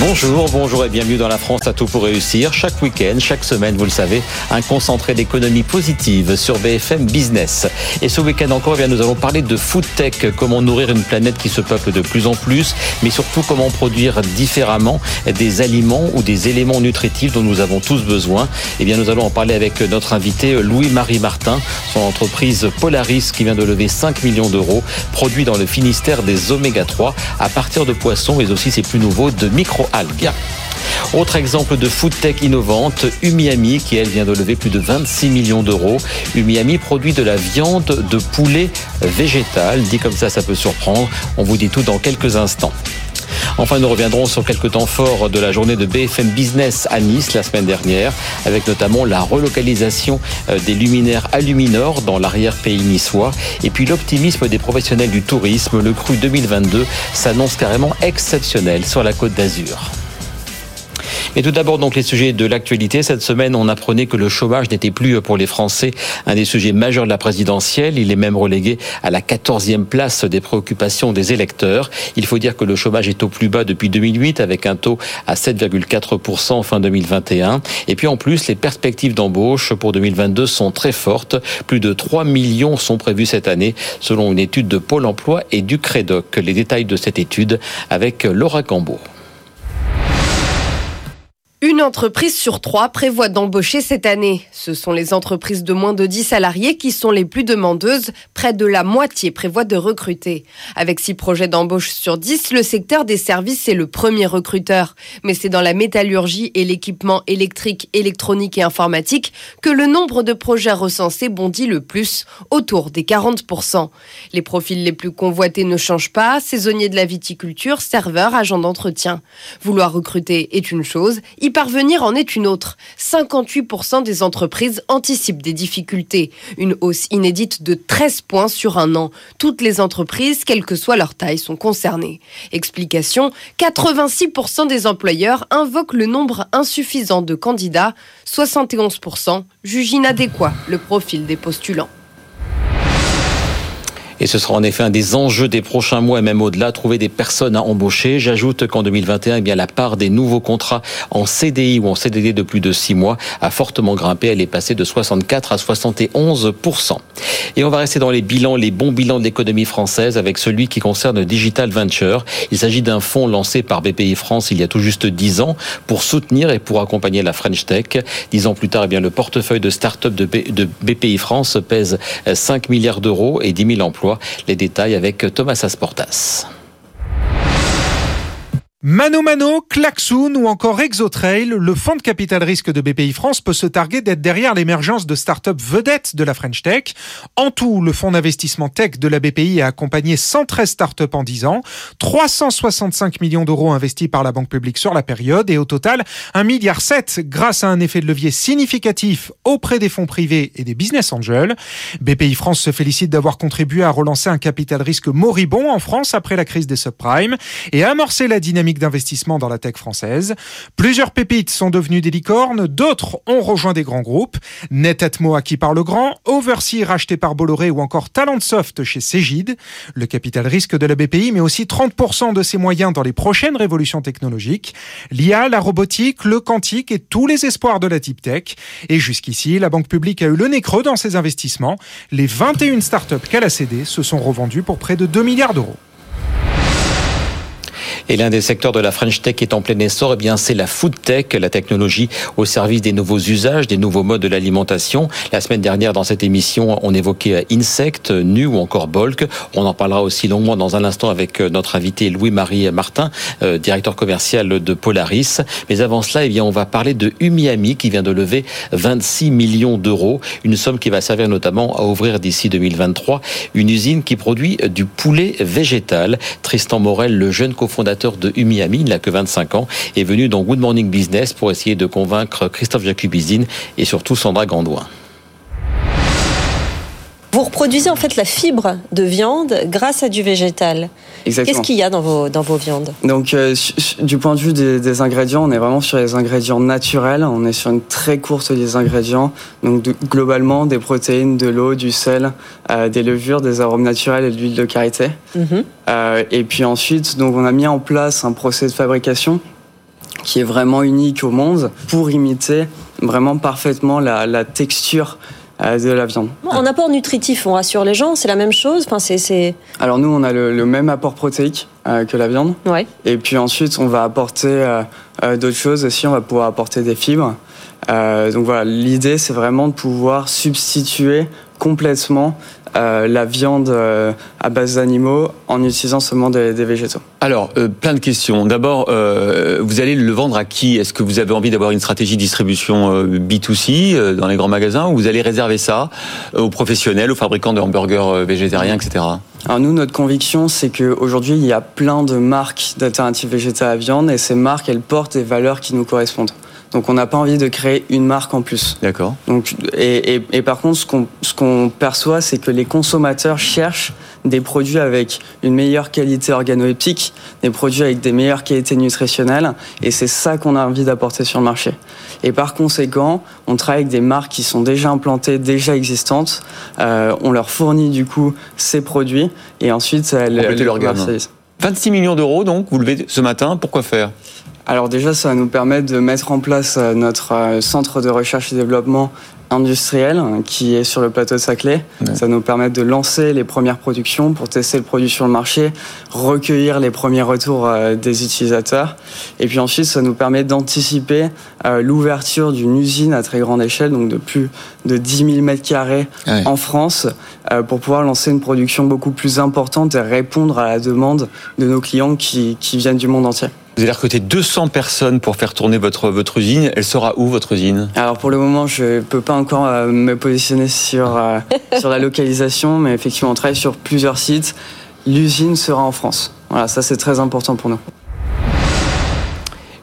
Bonjour, bonjour et bienvenue dans la France à tout pour réussir. Chaque week-end, chaque semaine, vous le savez, un concentré d'économie positive sur BFM Business. Et ce week-end encore, eh bien, nous allons parler de food tech, comment nourrir une planète qui se peuple de plus en plus, mais surtout comment produire différemment des aliments ou des éléments nutritifs dont nous avons tous besoin. Eh bien, nous allons en parler avec notre invité Louis-Marie Martin, son entreprise Polaris qui vient de lever 5 millions d'euros, produit dans le Finistère des oméga 3 à partir de poissons, mais aussi ses plus nouveaux de micro algues. Autre exemple de food tech innovante, Umiami, qui elle vient de lever plus de 26 millions d'euros. Umiami produit de la viande de poulet végétal. Dit comme ça, ça peut surprendre. On vous dit tout dans quelques instants. Enfin, nous reviendrons sur quelques temps forts de la journée de BFM Business à Nice la semaine dernière, avec notamment la relocalisation euh, des luminaires Aluminor dans l'arrière-pays niçois, et puis l'optimisme des professionnels du tourisme. Le cru 2022 s'annonce carrément exceptionnel sur la côte d'Azur. Et tout d'abord, donc, les sujets de l'actualité. Cette semaine, on apprenait que le chômage n'était plus pour les Français un des sujets majeurs de la présidentielle. Il est même relégué à la 14e place des préoccupations des électeurs. Il faut dire que le chômage est au plus bas depuis 2008 avec un taux à 7,4% en fin 2021. Et puis, en plus, les perspectives d'embauche pour 2022 sont très fortes. Plus de 3 millions sont prévus cette année selon une étude de Pôle emploi et du Crédoc. Les détails de cette étude avec Laura Cambo. Une entreprise sur trois prévoit d'embaucher cette année. Ce sont les entreprises de moins de 10 salariés qui sont les plus demandeuses. Près de la moitié prévoit de recruter. Avec 6 projets d'embauche sur 10, le secteur des services est le premier recruteur. Mais c'est dans la métallurgie et l'équipement électrique, électronique et informatique que le nombre de projets recensés bondit le plus, autour des 40%. Les profils les plus convoités ne changent pas, saisonniers de la viticulture, serveurs, agents d'entretien. Vouloir recruter est une chose, parvenir en est une autre. 58% des entreprises anticipent des difficultés. Une hausse inédite de 13 points sur un an. Toutes les entreprises, quelle que soit leur taille, sont concernées. Explication 86% des employeurs invoquent le nombre insuffisant de candidats. 71% jugent inadéquat le profil des postulants. Et ce sera en effet un des enjeux des prochains mois et même au-delà, trouver des personnes à embaucher. J'ajoute qu'en 2021, eh bien, la part des nouveaux contrats en CDI ou en CDD de plus de 6 mois a fortement grimpé. Elle est passée de 64 à 71% Et on va rester dans les bilans, les bons bilans de l'économie française avec celui qui concerne Digital Venture. Il s'agit d'un fonds lancé par BPI France il y a tout juste 10 ans pour soutenir et pour accompagner la French Tech. Dix ans plus tard, eh bien, le portefeuille de start-up de BPI France pèse 5 milliards d'euros et 10 000 emplois. Les détails avec Thomas Asportas. Mano Mano, Klaxoon ou encore Exotrail, le fonds de capital risque de BPI France peut se targuer d'être derrière l'émergence de start-up vedettes de la French Tech. En tout, le fonds d'investissement tech de la BPI a accompagné 113 start-up en 10 ans, 365 millions d'euros investis par la banque publique sur la période et au total 1,7 milliard grâce à un effet de levier significatif auprès des fonds privés et des business angels. BPI France se félicite d'avoir contribué à relancer un capital risque moribond en France après la crise des subprimes et amorcer la dynamique d'investissement dans la tech française. Plusieurs pépites sont devenues des licornes, d'autres ont rejoint des grands groupes. Netatmo acquis par le grand, Oversea racheté par Bolloré ou encore Talentsoft chez Cégide. Le capital risque de la BPI met aussi 30% de ses moyens dans les prochaines révolutions technologiques. L'IA, la robotique, le quantique et tous les espoirs de la type tech. Et jusqu'ici, la banque publique a eu le nez creux dans ses investissements. Les 21 startups qu'elle a cédées se sont revendues pour près de 2 milliards d'euros. Et l'un des secteurs de la French Tech qui est en plein essor, eh bien, c'est la food tech, la technologie au service des nouveaux usages, des nouveaux modes de l'alimentation. La semaine dernière, dans cette émission, on évoquait Insect, Nu ou encore Bulk. On en parlera aussi longuement dans un instant avec euh, notre invité Louis-Marie Martin, euh, directeur commercial de Polaris. Mais avant cela, eh bien, on va parler de Umiami qui vient de lever 26 millions d'euros, une somme qui va servir notamment à ouvrir d'ici 2023 une usine qui produit du poulet végétal. Tristan Morel, le jeune cofondateur de Umiami, il n'a que 25 ans, est venu dans Good Morning Business pour essayer de convaincre Christophe Jacubizine et surtout Sandra Gandouin. Vous reproduisez en fait la fibre de viande grâce à du végétal. Qu'est-ce qu'il y a dans vos, dans vos viandes? Donc, euh, du point de vue des, ingrédients, on est vraiment sur les ingrédients naturels. On est sur une très courte des ingrédients. Donc, globalement, des protéines, de l'eau, du sel, euh, des levures, des arômes naturels et de l'huile de karité. Mhm. Euh, et puis ensuite, donc, on a mis en place un procès de fabrication qui est vraiment unique au monde pour imiter vraiment parfaitement la, la texture de la viande. En apport nutritif, on rassure les gens, c'est la même chose enfin, Alors nous, on a le, même apport protéique euh, que la viande. Ouais. Et puis ensuite, on va apporter euh, euh, d'autres choses aussi, on va pouvoir apporter des fibres. donc voilà, l'idée, c'est vraiment de pouvoir substituer complètement euh, la viande euh, à base d'animaux en utilisant seulement des, végétaux. Alors, euh, plein de questions. D'abord, vous allez le vendre à qui? Est-ce que vous avez envie d'avoir une stratégie de distribution B2C dans les grands magasins ou vous allez réserver ça aux professionnels, aux fabricants de hamburgers végétariens, etc. Alors nous, notre conviction, c'est qu'aujourd'hui, il y a plein de marques d'alternatives végétales à viande et ces marques, elles portent des valeurs qui nous correspondent. Donc on n'a pas envie de créer une marque en plus. D'accord. Donc et, et, par contre ce qu'on ce qu'on perçoit c'est que les consommateurs cherchent des produits avec une meilleure qualité organoleptique, des produits avec des meilleures qualités nutritionnelles et c'est ça qu'on a envie d'apporter sur le marché. Et par conséquent, on travaille avec des marques qui sont déjà implantées, déjà existantes. Euh, on leur fournit du coup ces produits et ensuite elles, elles leur 26 millions d'euros donc vous levez ce matin, pourquoi faire? Alors déjà, ça va nous permettre de mettre en place euh, notre euh, centre de recherche et développement industriel hein, qui est sur le plateau de Saclay. Ça va nous permettre de lancer les premières productions pour tester le produit sur le marché, recueillir les premiers retours euh, des utilisateurs. Et puis ensuite, ça nous permet d'anticiper l'ouverture d'une usine à très grande échelle, donc de plus de 10 000 mètres carrés en France, pour pouvoir lancer une production beaucoup plus importante et répondre à la demande de nos clients qui, qui viennent du monde entier. Vous allez recruter 200 personnes pour faire tourner votre, votre usine. Elle sera où, votre usine? Alors, pour le moment, je ne peux pas encore euh, me positionner sur, euh, sur la localisation, mais effectivement, on travaille sur plusieurs sites. L'usine sera en France. Voilà, ça, c'est très important pour nous.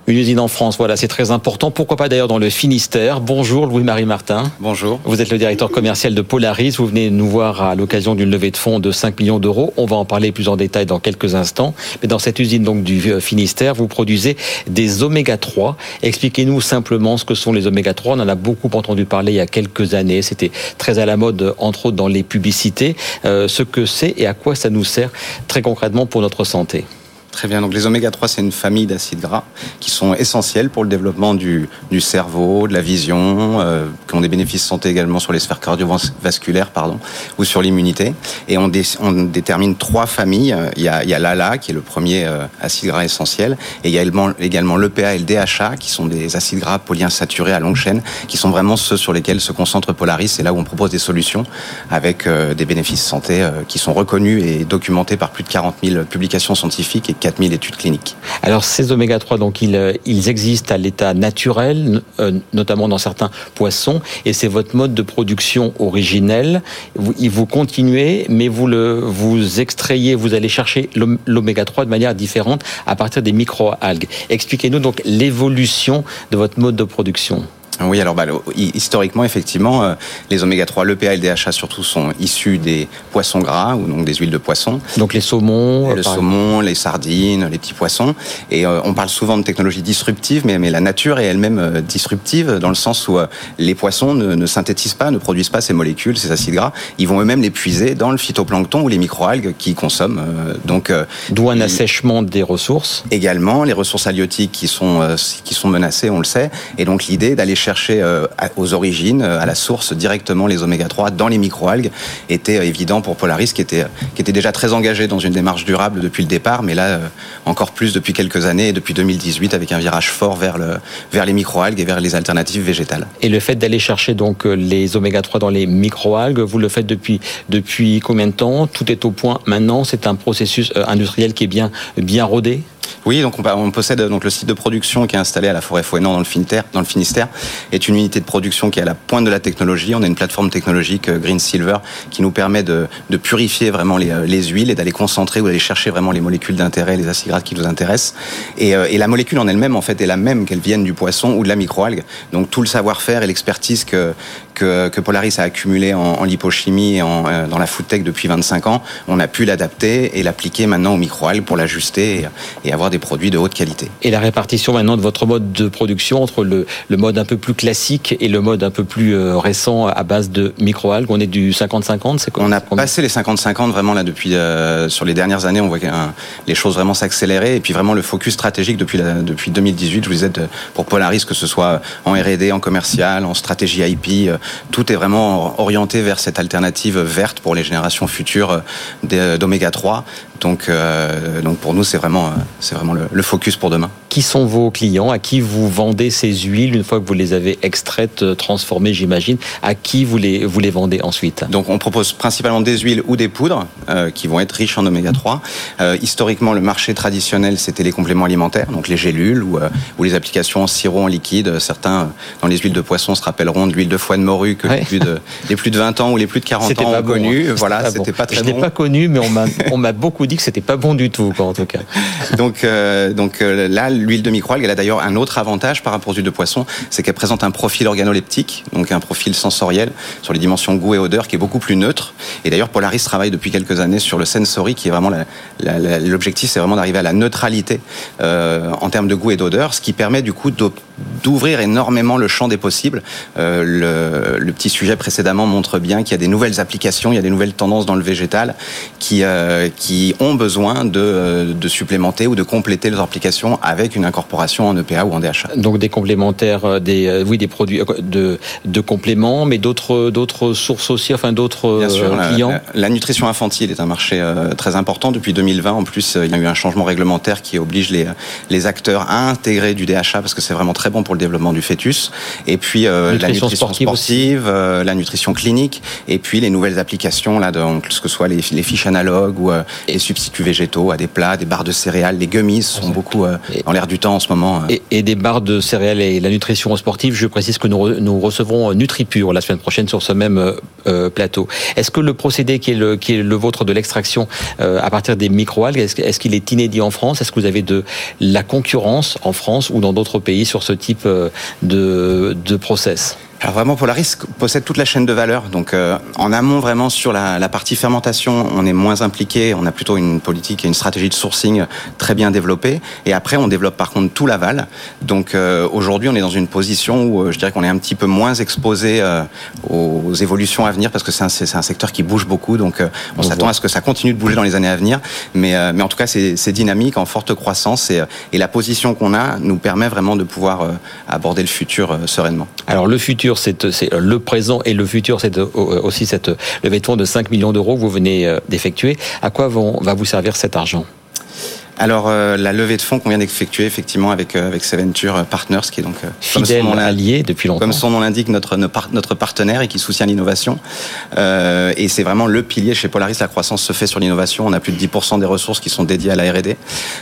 Une usine en France, voilà, c'est très important. Pourquoi pas d'ailleurs dans le Finistère. Bonjour Louis-Marie Martin. Bonjour. Vous êtes le directeur commercial de Polaris. Vous venez nous voir à l'occasion d'une levée de fonds de 5 millions d'euros. On va en parler plus en détail dans quelques instants. Mais dans cette usine donc du euh, Finistère, vous produisez des oméga 3. Expliquez-nous simplement ce que sont les oméga 3. On en a beaucoup entendu parler il y a quelques années. C'était très à la mode, entre autres dans les publicités. Euh, ce que c'est et à quoi ça nous sert très concrètement pour notre santé. Très bien. Donc les oméga 3, c'est une famille d'acides gras qui sont essentiels pour le développement du, du cerveau, de la vision, euh, qui ont des bénéfices santé également sur les sphères cardiovasculaires, pardon, ou sur l'immunité. Et on, on, détermine trois familles. Il y a, il y a l'ALA, qui est le premier euh, acide gras essentiel, et il y a également, également l'EPA et le DHA, qui sont des acides gras polyinsaturés à longue chaîne, qui sont vraiment ceux sur lesquels se concentre Polaris. C'est là où on propose des solutions avec euh, des bénéfices santé euh, qui sont reconnus et documentés par plus de 40 000 publications scientifiques 4000 études cliniques. Alors ces oméga 3, donc ils, euh, ils existent à l'état naturel, euh, notamment dans certains poissons, et c'est votre mode de production originel. Vous, continuez, mais vous le vous extrayez, vous allez chercher l'oméga 3 de manière différente à partir des micro-algues. Expliquez-nous donc l'évolution de votre mode de production. Oui, alors bah, historiquement, effectivement, euh, les oméga 3, l'EPA et le DHA surtout sont issus des poissons gras ou donc des huiles de poisson. Donc les saumons, le saumon, les sardines, les petits poissons. Et euh, on parle souvent de technologie disruptive, mais, mais la nature est elle-même euh, disruptive dans le sens où les poissons ne, ne, synthétisent pas, ne produisent pas ces molécules, ces acides gras. Ils vont eux-mêmes les puiser dans le phytoplancton ou les microalgues qu'ils consomment. donc d'où un assèchement des ressources. Également les ressources halieutiques qui sont qui sont menacées, on le sait. Et donc l'idée d'aller chercher aux origines, à la source, directement les oméga 3 dans les microalgues était évident pour Polaris, qui était, qui était déjà très engagé dans une démarche durable depuis le départ, mais là encore plus depuis quelques années et depuis 2018 avec un virage fort vers, le, vers les microalgues et vers les alternatives végétales. Et le fait d'aller chercher donc les oméga 3 dans les microalgues, vous le faites depuis, depuis combien de temps? Tout est au point maintenant? C'est un processus industriel qui est bien, bien rodé? Oui, donc on, possède donc le site de production qui est installé à la forêt Fouenan dans le Finistère, dans le Finistère, est une unité de production qui est à la pointe de la technologie. On a une plateforme technologique euh, Green Silver qui nous permet de, purifier vraiment euh, les, huiles et d'aller concentrer ou d'aller chercher vraiment les molécules d'intérêt, les acides gras qui nous intéressent. Et, euh, et la molécule en elle-même en fait est la même qu'elle vienne du poisson ou de la microalgue. Donc tout le savoir-faire et l'expertise que, que, Polaris a accumulé en, lipochimie et en, dans la food tech depuis 25 ans, on a pu l'adapter et l'appliquer maintenant aux microalgues pour l'ajuster et, et avoir des produits de haute qualité. Et la répartition maintenant de votre mode de production entre le, le mode un peu plus classique et le mode un peu plus euh, récent à base de microalgues, on est du 50-50, c'est quoi? On a passé les 50-50 vraiment là depuis euh, sur les dernières années, on voit que les choses vraiment s'accélérer et puis vraiment le focus stratégique depuis depuis 2018, je vous disais pour Polaris que ce soit en R&D, en commercial, en stratégie IP, euh, tout est vraiment orienté vers cette alternative verte pour les générations futures d'oméga 3 donc, euh, donc pour nous, c'est vraiment, euh, c'est vraiment le, focus pour demain. Qui sont vos clients? À qui vous vendez ces huiles une fois que vous les avez extraites, euh, transformées, j'imagine? À qui vous les, vous les vendez ensuite? Donc on propose principalement des huiles ou des poudres qui vont être riches en oméga 3. historiquement, le marché traditionnel, c'était les compléments alimentaires, donc les gélules ou, ou les applications en sirop, en liquide. Certains, dans les huiles de poisson, se rappelleront de l'huile de foie de morue que les plus de, les plus de 20 ans ou les plus de 40 ans ont connu. Hein. Voilà, c'était pas, très Je n'ai pas connu, mais on m'a beaucoup que c'était pas bon du tout, quoi, en tout cas. donc, euh, donc euh, là, l'huile de microalgue, elle a d'ailleurs un autre avantage par rapport aux huiles de poisson, c'est qu'elle présente un profil organoleptique, donc un profil sensoriel sur les dimensions goût et odeur qui est beaucoup plus neutre. Et d'ailleurs, Polaris travaille depuis quelques années sur le sensory, qui est vraiment l'objectif, c'est vraiment d'arriver à la neutralité euh, en termes de goût et d'odeur, ce qui permet du coup d'ouvrir énormément le champ des possibles. le, le, petit sujet précédemment montre bien qu'il y a des nouvelles applications, il y a des nouvelles tendances dans le végétal qui, qui ont besoin de, de, supplémenter ou de compléter leurs applications avec une incorporation en EPA ou en DHA. Donc des complémentaires, euh, des, euh, oui, des produits euh, de, de compléments, mais d'autres, d'autres sources aussi, enfin d'autres clients. La, nutrition infantile est un marché très important depuis 2020. En plus, il y a eu un changement réglementaire qui oblige les, les acteurs à intégrer du DHA parce que c'est vraiment très bon pour le développement du fœtus. Et puis la nutrition sportive, la nutrition clinique, et puis les nouvelles applications là, donc ce que ce soit les, les fiches analogues ou les substituts végétaux à des plats, des barres de céréales. Les gummies sont beaucoup euh, dans l'air du temps en ce moment. Euh. Et, des barres de céréales et la nutrition sportive, je précise que nous, nous recevrons NutriPure la semaine prochaine sur ce même euh, plateau. Est-ce que le procédé qui est le, qui est le vôtre de l'extraction à partir des microalgues, est-ce qu'il est inédit en France? Est-ce que vous avez de la concurrence en France ou dans d'autres pays sur ce type de, de process alors vraiment, Polaris possède toute la chaîne de valeur. Donc euh, en amont, vraiment sur la, la, partie fermentation, on est moins impliqué. On a plutôt une politique et une stratégie de sourcing très bien développée. Et après, on développe par contre tout l'aval. Donc euh, aujourd'hui, on est dans une position où euh, je dirais qu'on est un petit peu moins exposé aux évolutions à venir parce que c'est un, un, secteur qui bouge beaucoup. Donc on, s'attend à ce que ça continue de bouger dans les années à venir. Mais, mais en tout cas, c'est dynamique, en forte croissance. Et, et la position qu'on a nous permet vraiment de pouvoir aborder le futur sereinement. Alors le futur c'est le présent et le futur, c'est aussi cette levée de fonds de 5 millions d'euros que vous venez euh, d'effectuer. À quoi va vous servir cet argent? Alors euh, la levée de fonds qu'on vient d'effectuer effectivement avec euh, avec Seventure Partners qui est donc euh, fidèle allié depuis longtemps. Comme son nom l'indique, notre notre partenaire et qui soutient l'innovation. Euh, et c'est vraiment le pilier chez Polaris. La croissance se fait sur l'innovation. On a plus de 10% des ressources qui sont dédiées à la R&D.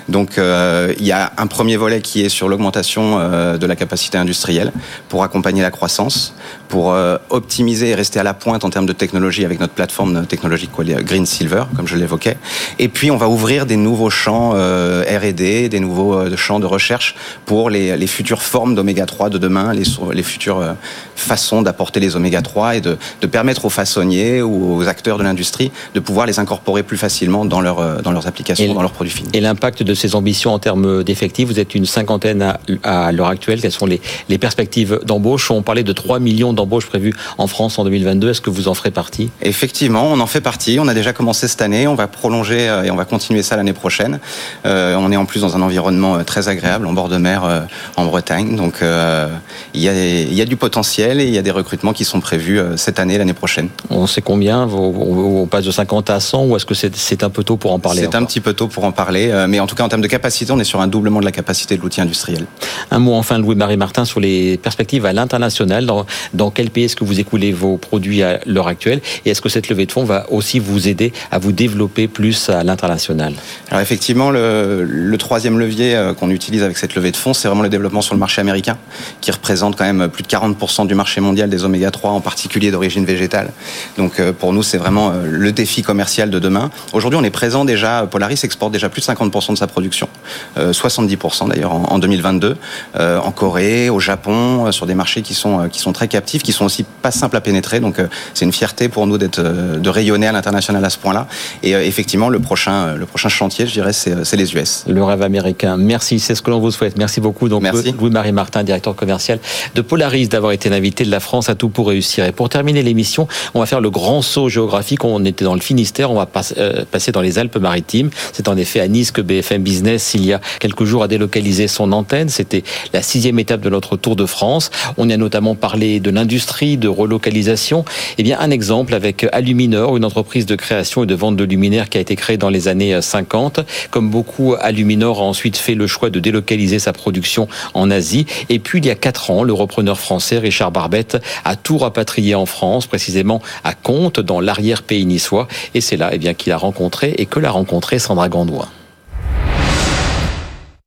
Donc il y a un premier volet qui est sur l'augmentation de la capacité industrielle pour accompagner la croissance, pour optimiser et rester à la pointe en termes de technologie avec notre plateforme technologique Green Silver, comme je l'évoquais. Et puis on va ouvrir des nouveaux champs euh, R&D, des nouveaux euh, champs de recherche pour les, les futures formes d'oméga 3 de demain, les, les futures euh, façons d'apporter les oméga 3 et de, de, permettre aux façonniers ou aux acteurs de l'industrie de pouvoir les incorporer plus facilement dans, leur, dans leurs applications, dans leurs produits finis. Et l'impact de ces ambitions en termes d'effectifs, vous êtes une cinquantaine à, à l'heure actuelle. Quelles sont les, les perspectives d'embauche? On parlait de 3 millions d'embauches prévues en France en 2022. Est-ce que vous en ferez partie? Effectivement, on en fait partie. On a déjà commencé cette année. On va prolonger et on va continuer ça l'année prochaine. On est en plus dans un environnement très agréable, en bord de mer, en Bretagne. Donc il y, a, il y a du potentiel et il y a des recrutements qui sont prévus cette année, l'année prochaine. On sait combien On passe de 50 à 100 ou est-ce que c'est un peu tôt pour en parler C'est un petit peu tôt pour en parler, mais en tout cas en termes de capacité, on est sur un doublement de la capacité de l'outil industriel. Un mot enfin, Louis-Marie Martin, sur les perspectives à l'international. Dans, dans quel pays est-ce que vous écoulez vos produits à l'heure actuelle? Et est-ce que cette levée de fonds va aussi vous aider à vous développer plus à l'international? Alors effectivement, le, le troisième levier euh, qu'on utilise avec cette levée de fonds, c'est vraiment le développement sur le marché américain, qui représente quand même plus de 40% du marché mondial des oméga 3, en particulier d'origine végétale. Donc euh, pour nous, c'est vraiment euh, le défi commercial de demain. Aujourd'hui, on est présent déjà, Polaris exporte déjà plus de 50% de sa production, 70% d'ailleurs en 2022, en Corée, au Japon, sur des marchés qui sont, qui sont très captifs, qui sont aussi pas simples à pénétrer. Donc c'est une fierté pour nous de rayonner à l'international à ce point-là. Et effectivement, le prochain, le prochain chantier, je dirais, c'est les US. Le rêve américain. Merci, c'est ce que l'on vous souhaite. Merci beaucoup. Donc, Louis-Marie Martin, directeur commercial de Polaris, d'avoir été l'invité de la France à tout pour réussir. Et pour terminer l'émission, on va faire le grand saut géographique. On était dans le Finistère, on va euh, passer dans les Alpes-Maritimes. C'est en effet à Nice que BFM Business, il y a quelques jours, a délocalisé son antenne. C'était la sixième étape de notre Tour de France. On y a notamment parlé de l'industrie, de relocalisation. Eh bien, un exemple avec Aluminor, une entreprise de création et de vente de luminaires qui a été créée dans les années 50. Comme beaucoup, Aluminor a ensuite fait le choix de délocaliser sa production en Asie. Et puis, il y a quatre ans, le repreneur français Richard Barbette a tout rapatrié en France, précisément à Comte, dans l'arrière-pays niçois. Et c'est là eh bien, qu'il a rencontré et que l'a rencontré Sandra Gandoin.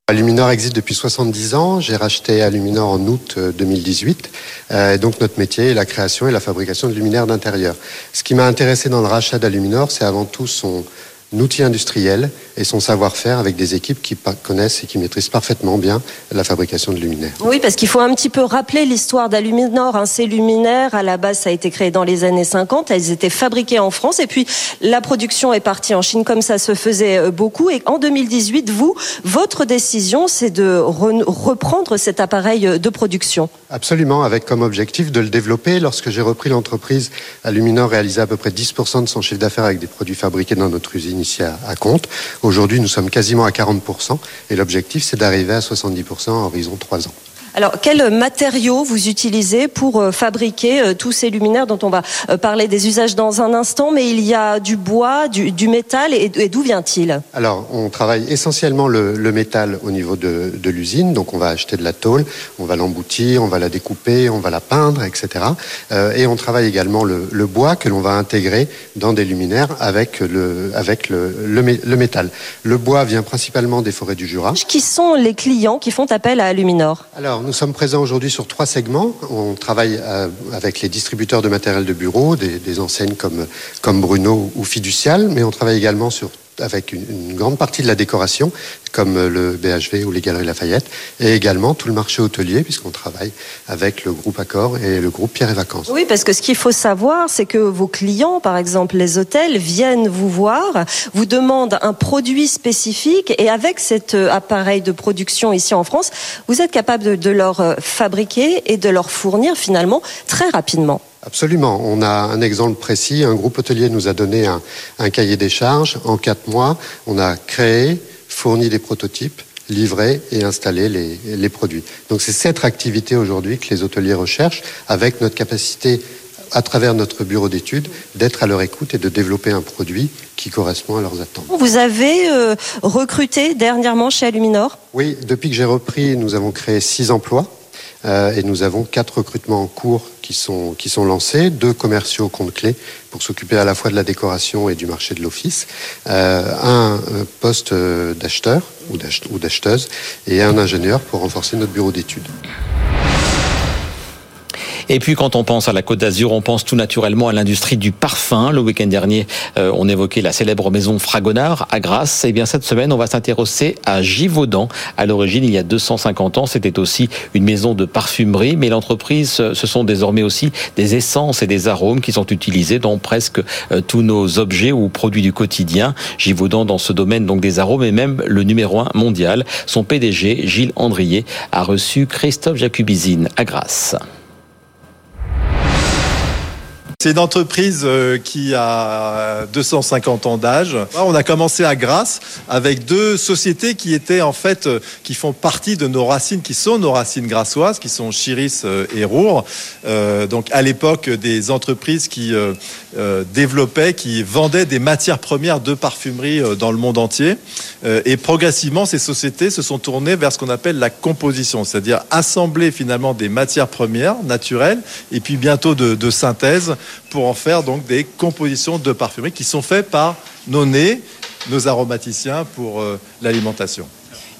Aluminor existe depuis 70 ans. J'ai racheté Aluminor en août 2018. Euh, euh, donc notre métier est la création et la fabrication de luminaires d'intérieur. Ce qui m'a intéressé dans le rachat d'Aluminor, c'est avant tout son, outil industriel et son savoir-faire avec des équipes qui connaissent et qui maîtrisent parfaitement bien la fabrication de luminaires. Oui, parce qu'il faut un petit peu rappeler l'histoire d'Aluminor. Hein. Ces luminaires, à la base, ça a été créé dans les années 50. Elles étaient fabriquées en France et puis la production est partie en Chine comme ça se faisait euh, beaucoup. Et en 2018, vous, votre décision, c'est de reprendre cet appareil euh, de production. Absolument, avec comme objectif de le développer. Lorsque j'ai repris l'entreprise, Aluminor réalisait à peu près 10% de son chiffre d'affaires avec des produits fabriqués dans notre usine ici à, à Comte. Aujourd'hui, nous sommes quasiment à 40% et l'objectif, c'est d'arriver à 70% en horizon 3 ans. Alors, quels matériaux vous utilisez pour euh, fabriquer euh, tous ces luminaires dont on va euh, parler des usages dans un instant, mais il y a du bois, du, métal, et, d'où vient-il? Alors, on travaille essentiellement le, métal au niveau de, l'usine, donc on va acheter de la tôle, on va l'emboutir, on va la découper, on va la peindre, etc. et on travaille également le, bois que l'on va intégrer dans des luminaires avec le, avec le, le, métal. Le bois vient principalement des forêts du Jura. Qui sont les clients qui font appel à Aluminor Alors, nous sommes présents aujourd'hui sur trois segments. On travaille euh, avec les distributeurs de matériel de bureau, des, enseignes comme, comme Bruno ou Fiducial, mais on travaille également sur avec une, grande partie de la décoration, comme le BHV ou les Galeries Lafayette, et également tout le marché hôtelier, puisqu'on travaille avec le groupe Accor et le groupe Pierre et Vacances. Oui, parce que ce qu'il faut savoir, c'est que vos clients, par exemple les hôtels, viennent vous voir, vous demandent un produit spécifique, et avec cet euh, appareil de production ici en France, vous êtes capable de leur euh, fabriquer et de leur fournir finalement très rapidement. Absolument. On a un exemple précis. Un groupe hôtelier nous a donné un, cahier des charges. En quatre mois, on a créé, fourni des prototypes, livré et installé les, les produits. Donc c'est cette activité aujourd'hui que les hôteliers recherchent avec notre capacité à travers notre bureau d'études, d'être à leur écoute et de développer un produit qui correspond à leurs attentes. Vous avez euh, recruté dernièrement chez Aluminor? Oui, depuis que j'ai repris, nous avons créé six emplois. Euh, et nous avons quatre recrutements en cours qui sont, qui sont lancés, deux commerciaux compte clés pour s'occuper à la fois de la décoration et du marché de l'office, euh, un euh, poste d'acheteur ou d'acheteuse et un ingénieur pour renforcer notre bureau d'études. Et puis quand on pense à la Côte d'Azur, on pense tout naturellement à l'industrie du parfum. Le week-end dernier, euh, on évoquait la célèbre maison Fragonard à Grasse. Et eh bien cette semaine, on va s'intéresser à Givaudan. À l'origine, il y a 250 ans, c'était aussi une maison de parfumerie, mais l'entreprise, ce sont désormais aussi des essences et des arômes qui sont utilisés dans presque euh, tous nos objets ou produits du quotidien. Givaudan dans ce domaine donc des arômes et même le numéro un mondial. Son PDG, Gilles Andrier, a reçu Christophe Jacubizine à Grasse. C'est une entreprise euh, qui a 250 ans d'âge. On a commencé à Grasse avec deux sociétés qui étaient en fait, euh, qui font partie de nos racines, qui sont nos racines grassoises, qui sont Chiris euh, et Roure. donc à l'époque, des entreprises qui développaient, qui vendaient des matières premières de parfumerie dans le monde entier. et progressivement, ces sociétés se sont tournées vers ce qu'on appelle la composition, c'est-à-dire assembler finalement des matières premières naturelles et puis bientôt de, de synthèse pour en faire des compositions de parfumerie qui sont faites par nos nez, nos aromaticiens pour euh, l'alimentation.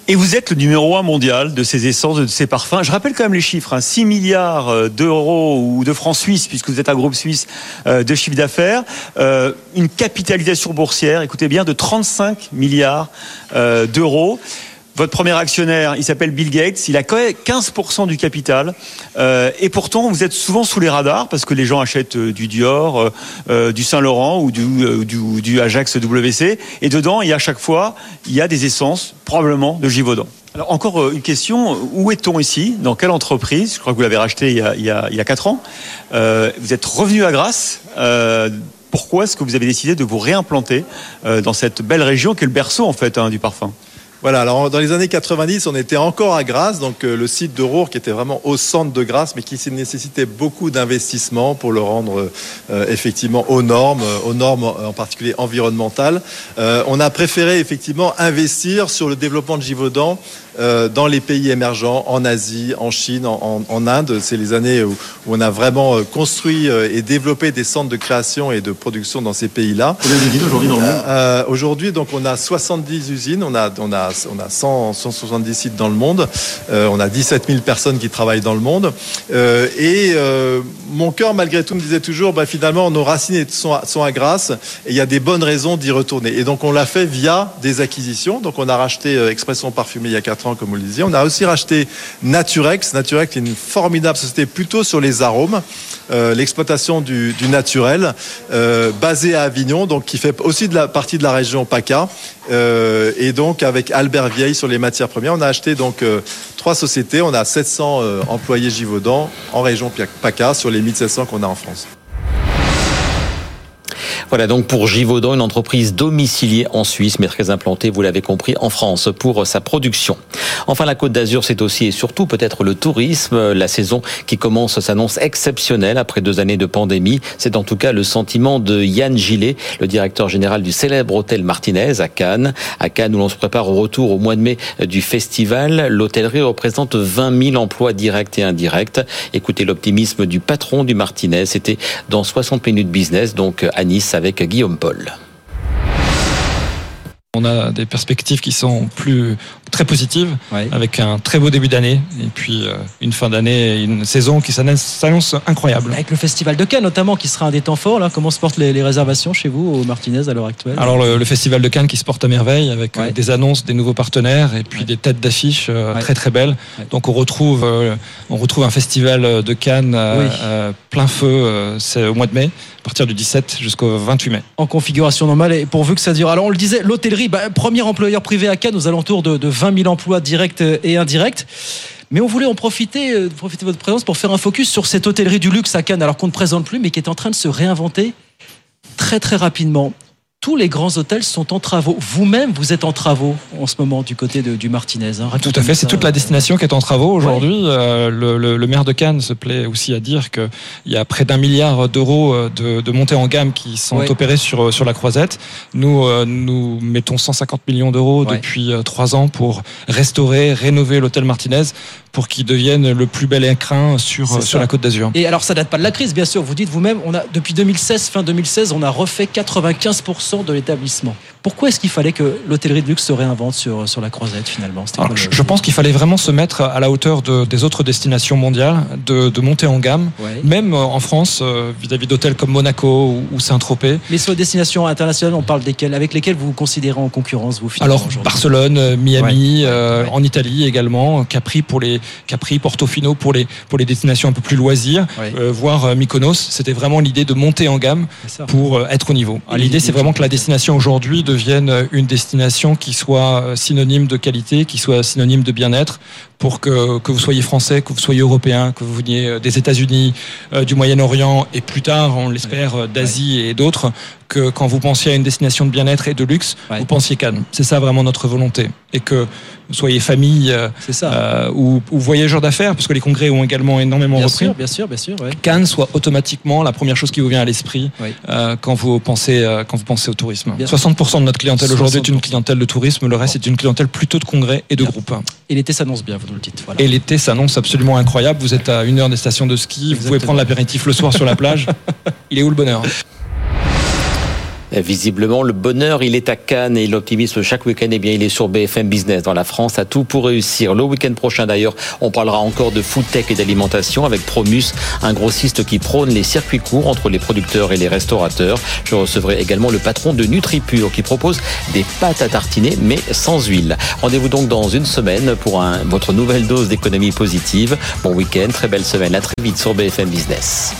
Et vous êtes le numéro un mondial de ces essences, de ces parfums. Je rappelle quand même les chiffres 6 hein. milliards euh, d'euros ou de francs suisses, puisque vous êtes un groupe suisse euh, de chiffre d'affaires. une capitalisation boursière, écoutez bien, de 35 milliards d'euros. Votre premier actionnaire, il s'appelle Bill Gates, il a 15% du capital, euh, et pourtant vous êtes souvent sous les radars parce que les gens achètent euh, du Dior, euh, du Saint Laurent ou du, Ajax WC, et dedans, il y a à chaque fois, il y a des essences, probablement de Givaudan. Alors encore une question, où est-on ici? Dans quelle entreprise? Je crois que vous l'avez racheté il y a 4 ans. vous êtes revenu à Grasse. pourquoi est-ce que vous avez décidé de vous réimplanter dans cette belle région qui est le berceau en fait hein, du parfum? Voilà, alors dans les années 90, on était encore à Grasse, donc euh, le site de Roure qui était vraiment au centre de Grasse, mais qui nécessitait beaucoup d'investissement pour le rendre euh, effectivement aux normes, euh, aux normes en particulier environnementales. on a préféré effectivement investir sur le développement de Givaudan dans les pays émergents, en Asie, en Chine, en, Inde. C'est les années où, on a vraiment construit et développé des centres de création et de production dans ces pays-là. aujourd'hui dans le monde? Aujourd'hui, donc on a 70 usines, on a, on a on a 170 sites dans le monde, euh, on a 17 000 personnes qui travaillent dans le monde. Euh, et euh, mon cœur, malgré tout, me disait toujours, bah, finalement, nos racines sont à, sont à Grasse et il y a des bonnes raisons d'y retourner. Et donc, on l'a fait via des acquisitions. Donc, on a racheté Expression Parfumée il y a 4 comme vous le disiez. On a aussi racheté Naturex. Naturex est une formidable société plutôt sur les arômes, l'exploitation du, naturel, basée à Avignon, qui fait aussi partie de la région PACA. et donc, avec Albert Vieille sur les matières premières. On a acheté donc euh, trois sociétés. On a 700 euh, employés Givaudan en région PACA sur les 1700 qu'on a en France. Voilà donc pour Givaudan, une entreprise domiciliée en Suisse, mais très implantée, vous l'avez compris, en France pour sa production. Enfin, la Côte d'Azur, c'est aussi et surtout peut-être le tourisme. La saison qui commence s'annonce exceptionnelle après deux années de pandémie. C'est en tout cas le sentiment de Yann Gillet, le directeur général du célèbre hôtel Martinez à Cannes. À Cannes, où l'on se prépare au retour au mois de mai du festival, l'hôtellerie représente 20 000 emplois directs et indirects. Écoutez l'optimisme du patron du Martinez. C'était dans 60 minutes business, donc à Nice avec Guillaume Paul. On a des perspectives qui sont plus très positives, avec un très beau début d'année et puis euh, une fin d'année, une saison qui s'annonce incroyable. Avec le Festival de Cannes notamment, qui sera un des temps forts. Là, comment se portent les, réservations chez vous au Martinez à l'heure actuelle? Alors le, Festival de Cannes qui se porte à merveille, avec euh, des annonces, des nouveaux partenaires et puis des têtes d'affiche euh, très très belles. Donc on retrouve, on retrouve un festival de Cannes plein feu, c'est au mois de mai à partir du 17 jusqu'au 28 mai. En configuration normale et pourvu que ça dure. Alors on le disait, l'hôtellerie, bah, premier employeur privé à Cannes aux alentours de, 20 000 emplois directs et indirects. Mais on voulait en profiter, euh, profiter de votre présence pour faire un focus sur cette hôtellerie du luxe à Cannes, alors qu'on ne présente plus, mais qui est en train de se réinventer très très rapidement tous les grands hôtels sont en travaux. Vous-même, vous êtes en travaux en ce moment du côté de, du Martinez. Hein. Tout à fait, c'est toute la destination qui est en travaux aujourd'hui. Euh, le, maire de Cannes se plaît aussi à dire qu'il y a près d'un milliard d'euros euh, de, de montées en gamme qui sont opérées sur, euh, sur la croisette. Nous, nous mettons 150 millions d'euros depuis trois ans pour restaurer, rénover l'hôtel Martinez pour qu'il devienne le plus bel écrin sur, sur la côte d'Azur. Et alors, ça date pas de la crise, bien sûr. Vous dites vous-même, on a, depuis 2016, fin 2016, on a refait 95% de l'établissement. Pourquoi est-ce qu'il fallait que l'hôtellerie de luxe se réinvente sur, sur la croisette finalement? Je pense qu'il fallait vraiment se mettre à la hauteur de, des autres destinations mondiales, de, de monter en gamme, même euh, en France, euh, vis-à-vis d'hôtels comme Monaco ou, Saint-Tropez. Mais sur les destinations internationales, on parle desquelles Avec lesquelles vous vous considérez en concurrence, vous Alors, Barcelone, euh, Miami, en Italie également, Capri, pour les, Capri Portofino pour les, pour les destinations un peu plus loisirs, voire Mykonos. C'était vraiment l'idée de monter en gamme pour être au niveau. L'idée, c'est vraiment que la destination aujourd'hui devienne une destination qui soit synonyme de qualité, qui soit synonyme de bien-être pour que, que vous soyez français, que vous soyez européen, que vous veniez des États-Unis, du Moyen-Orient et plus tard, on l'espère, d'Asie et d'autres, que quand vous pensiez à une destination de bien-être et de luxe, vous pensiez Cannes. C'est ça vraiment notre volonté. Et que vous soyez famille euh, euh, ou, ou, voyageur d'affaires, parce que les congrès ont également énormément bien repris. Sûr, bien sûr, bien sûr. Cannes soit automatiquement la première chose qui vous vient à l'esprit euh, quand vous pensez quand vous pensez au tourisme. 60% de notre clientèle aujourd'hui est une clientèle de tourisme, le reste est une clientèle plutôt de congrès et de groupes. Et l'été s'annonce bien, vous le. Et l'été s'annonce absolument incroyable. Vous êtes à une heure des stations de ski, vous pouvez prendre l'apéritif le soir sur la plage. Il est où le bonheur? Visiblement, le bonheur, il est à Cannes et l'optimisme chaque week-end, eh bien, il est sur BFM Business dans la France. À tout pour réussir. Le week-end prochain, d'ailleurs, on parlera encore de food tech et d'alimentation avec Promus, un grossiste qui prône les circuits courts entre les producteurs et les restaurateurs. Je recevrai également le patron de NutriPure qui propose des pâtes à tartiner, mais sans huile. Rendez-vous donc dans une semaine pour votre nouvelle dose d'économie positive. Bon week-end, très belle semaine. À très vite sur BFM Business.